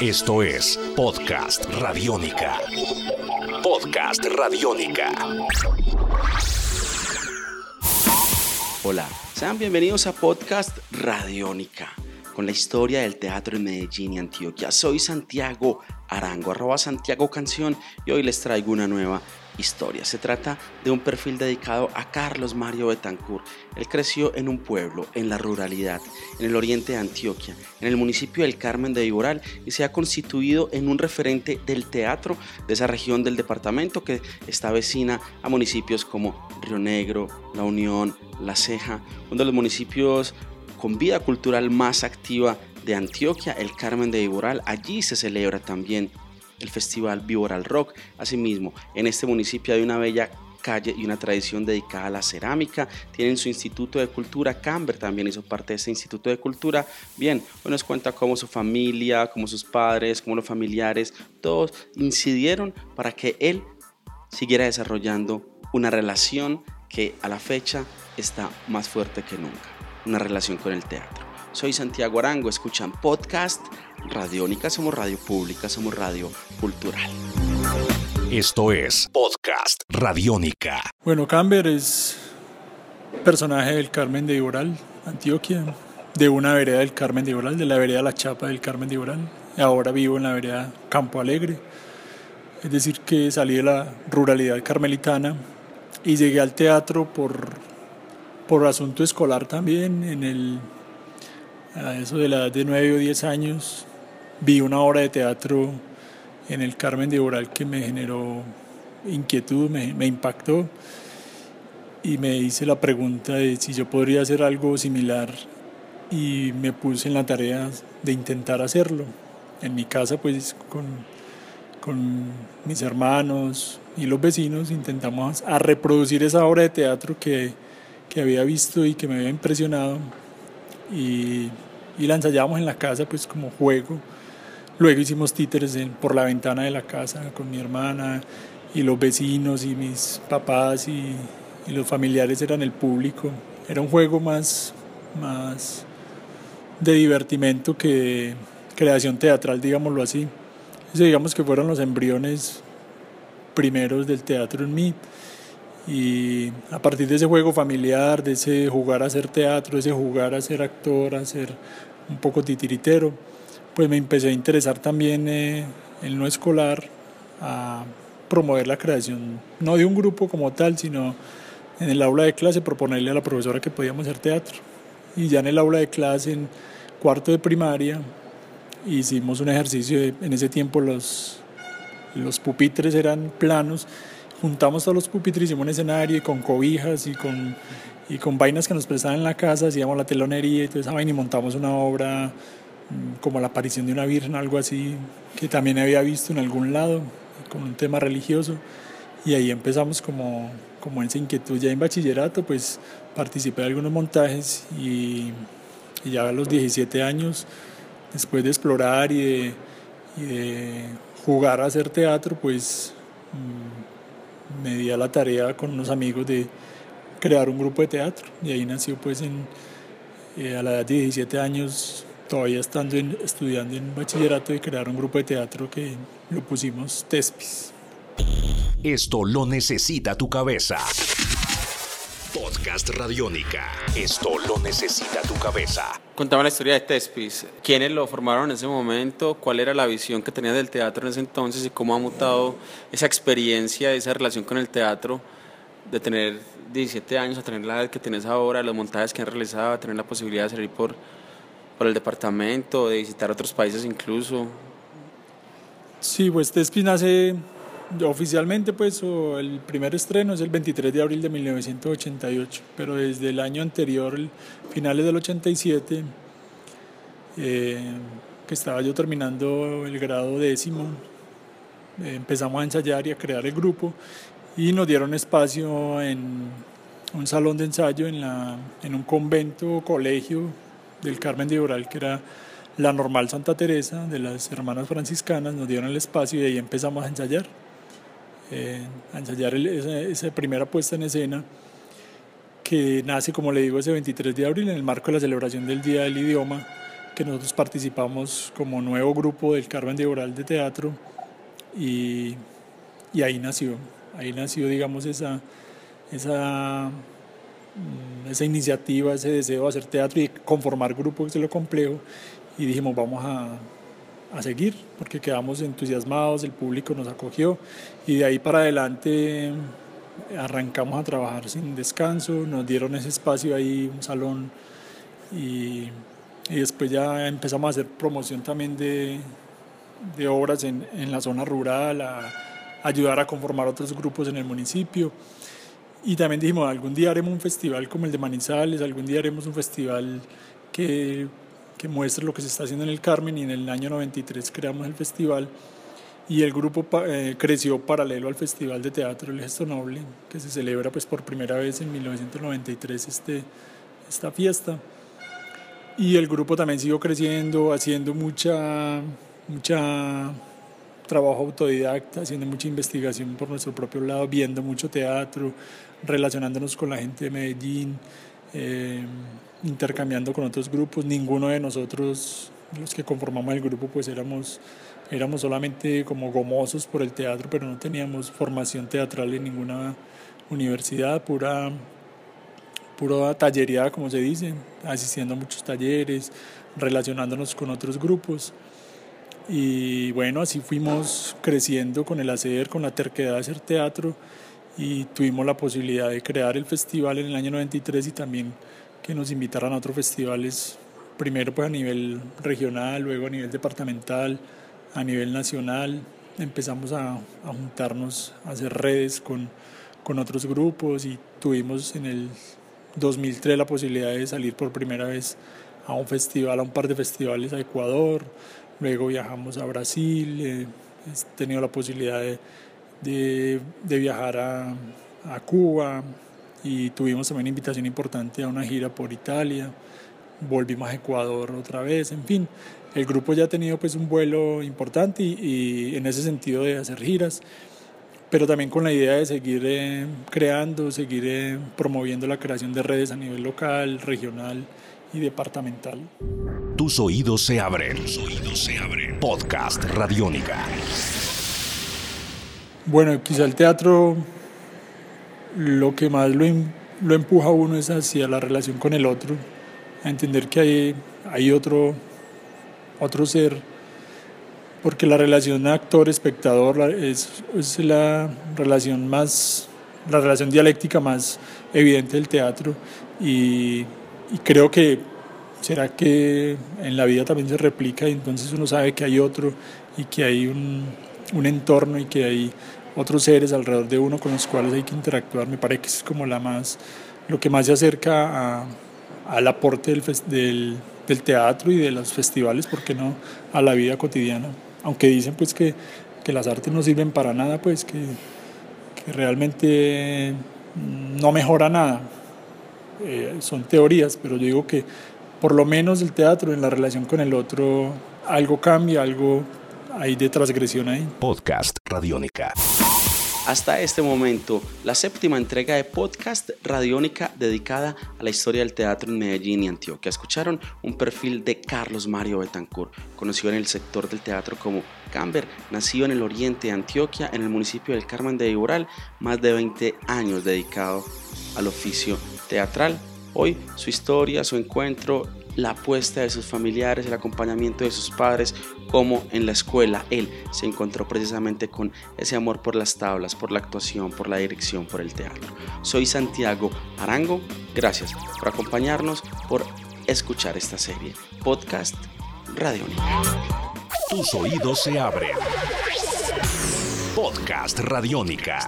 Esto es Podcast Radiónica. Podcast Radiónica. Hola, sean bienvenidos a Podcast Radiónica con la historia del teatro en Medellín y Antioquia. Soy Santiago Arango, arroba Santiago Canción y hoy les traigo una nueva historia. Se trata de un perfil dedicado a Carlos Mario Betancourt. Él creció en un pueblo, en la ruralidad, en el oriente de Antioquia, en el municipio del Carmen de Viboral y se ha constituido en un referente del teatro de esa región del departamento que está vecina a municipios como Río Negro, La Unión, La Ceja, uno de los municipios con vida cultural más activa de Antioquia, el Carmen de Viboral. Allí se celebra también el Festival Viboral Rock. Asimismo, en este municipio hay una bella calle y una tradición dedicada a la cerámica. Tienen su Instituto de Cultura. Camber también hizo parte de ese Instituto de Cultura. Bien, hoy nos cuenta cómo su familia, cómo sus padres, cómo los familiares, todos incidieron para que él siguiera desarrollando una relación que a la fecha está más fuerte que nunca. Una relación con el teatro. Soy Santiago Arango, escuchan podcast Radiónica, somos radio pública, somos radio cultural. Esto es Podcast Radiónica. Bueno, Camber es personaje del Carmen de Iboral, Antioquia, de una vereda del Carmen de Iboral, de la vereda La Chapa del Carmen de Iboral. Ahora vivo en la vereda Campo Alegre. Es decir, que salí de la ruralidad carmelitana y llegué al teatro por, por asunto escolar también. En el, a eso de la edad de 9 o 10 años vi una obra de teatro en el Carmen de Oral que me generó inquietud, me, me, impactó y me hice la pregunta de si yo podría hacer algo similar y me puse en la tarea de intentar hacerlo. En mi casa pues con, con mis hermanos y los vecinos intentamos a reproducir esa obra de teatro que, que había visto y que me había impresionado y, y la ensayábamos en la casa pues como juego Luego hicimos títeres por la ventana de la casa con mi hermana y los vecinos y mis papás y, los familiares eran el público. Era un juego más, más de divertimento que de creación teatral, digámoslo así. Eso digamos que fueron los embriones primeros del teatro en mí. Y a partir de ese juego familiar, de ese jugar a hacer teatro, ese jugar a ser actor, a ser un poco titiritero, pues me empecé a interesar también eh, el no escolar, a promover la creación, no de un grupo como tal, sino en el aula de clase proponerle a la profesora que podíamos hacer teatro. Y ya en el aula de clase, en cuarto de primaria, hicimos un ejercicio, en ese tiempo los, los pupitres eran planos, juntamos todos los pupitres, hicimos un escenario y con cobijas y con, y con vainas que nos prestaban en la casa, hacíamos la telonería y toda esa y montamos una obra como la aparición de una virgen, algo así, que también había visto en algún lado, con un tema religioso. Y ahí empezamos como, como esa inquietud ya en bachillerato, pues participé de algunos montajes y, ya a los 17 años, después de explorar y de, y de jugar a hacer teatro, pues mm, me di a la tarea con unos amigos de crear un grupo de teatro. Y ahí nació pues en, eh, a la edad de 17 años todavía estando estudiando en bachillerato y crear un grupo de teatro que lo pusimos Tespis. Esto lo necesita tu cabeza. Podcast Radiónica. Esto lo necesita tu cabeza. Contame la historia de Tespis. ¿Quiénes lo formaron en ese momento? ¿Cuál era la visión que tenía del teatro en ese entonces? ¿Y cómo ha mutado esa experiencia, esa relación con el teatro? De tener 17 años a tener la edad que tienes ahora, los montajes que han realizado, a tener la posibilidad de salir por por el departamento, de visitar otros países incluso. Sí, pues Tespis nace oficialmente, pues el primer estreno es el 23 de abril de 1988, pero desde el año anterior, finales del 87, eh, que estaba yo terminando el grado décimo, eh, empezamos a ensayar y a crear el grupo y nos dieron espacio en un salón de ensayo en, la, en un convento, colegio del Carmen de Oral, que era la normal Santa Teresa de las hermanas franciscanas, nos dieron el espacio y ahí empezamos a ensayar, eh, a ensayar esa, primera puesta en escena que nace, como le digo, ese 23 de abril en el marco de la celebración del Día del Idioma, que nosotros participamos como nuevo grupo del Carmen de Oral de Teatro y, y ahí nació, ahí nació digamos esa, esa, esa iniciativa, ese deseo de hacer teatro y conformar grupos, es lo complejo y dijimos vamos a, a seguir porque quedamos entusiasmados, el público nos acogió y de ahí para adelante arrancamos a trabajar sin descanso, nos dieron ese espacio ahí, un salón y, y después ya empezamos a hacer promoción también de, de obras en, en, la zona rural, a, ayudar a conformar otros grupos en el municipio. Y también dijimos, algún día haremos un festival como el de Manizales, algún día haremos un festival que, que muestre lo que se está haciendo en el Carmen y en el año 93 creamos el festival y el grupo eh, creció paralelo al Festival de Teatro El Gesto Noble, que se celebra pues por primera vez en 1993 este, esta fiesta. Y el grupo también siguió creciendo, haciendo mucha, mucha trabajo autodidacta, haciendo mucha investigación por nuestro propio lado, viendo mucho teatro, relacionándonos con la gente de Medellín, eh, intercambiando con otros grupos. Ninguno de nosotros, los que conformamos el grupo, pues éramos éramos solamente como gomosos por el teatro, pero no teníamos formación teatral en ninguna universidad, pura, pura tallería, como se dice, asistiendo a muchos talleres, relacionándonos con otros grupos. Y bueno, así fuimos creciendo con el hacer, con la terquedad de hacer teatro y tuvimos la posibilidad de crear el festival en el año 93 y también que nos invitaran a otros festivales, primero pues a nivel regional, luego a nivel departamental, a nivel nacional. Empezamos a, a juntarnos, a hacer redes con, con, otros grupos y tuvimos en el 2003 la posibilidad de salir por primera vez a un festival, a un par de festivales a Ecuador, luego viajamos a Brasil, eh, he tenido la posibilidad de, de, de viajar a, a Cuba y tuvimos también una invitación importante a una gira por Italia, volvimos a Ecuador otra vez, en fin, el grupo ya ha tenido pues un vuelo importante y, en ese sentido de hacer giras, pero también con la idea de seguir eh, creando, seguir eh, promoviendo la creación de redes a nivel local, regional y departamental. Tus oídos se abren. Podcast Radiónica. Bueno, quizá el teatro lo que más lo, lo empuja a uno es hacia la relación con el otro, a entender que hay, hay otro otro ser, porque la relación actor-espectador es, es, la relación más, la relación dialéctica más evidente del teatro y creo que será que en la vida también se replica y entonces uno sabe que hay otro y que hay un, un entorno y que hay otros seres alrededor de uno con los cuales hay que interactuar. Me parece que es como la más, lo que más se acerca a, al aporte del, del, del teatro y de los festivales, ¿por qué no?, a la vida cotidiana. Aunque dicen pues que, que las artes no sirven para nada, pues que, que realmente no mejora nada. Eh, son teorías, pero yo digo que por lo menos el teatro en la relación con el otro, algo cambia, algo hay de transgresión ahí. Podcast Radiónica. Hasta este momento, la séptima entrega de podcast radiónica dedicada a la historia del teatro en Medellín y Antioquia. Escucharon un perfil de Carlos Mario Betancourt, conocido en el sector del teatro como Camber, nacido en el oriente de Antioquia, en el municipio del Carmen de Iboral, más de 20 años dedicado al oficio teatral. Hoy su historia, su encuentro la apuesta de sus familiares, el acompañamiento de sus padres, como en la escuela él se encontró precisamente con ese amor por las tablas, por la actuación, por la dirección, por el teatro. Soy Santiago Arango, gracias por acompañarnos, por escuchar esta serie. Podcast Radiónica. Tus oídos se abren. Podcast Radiónica.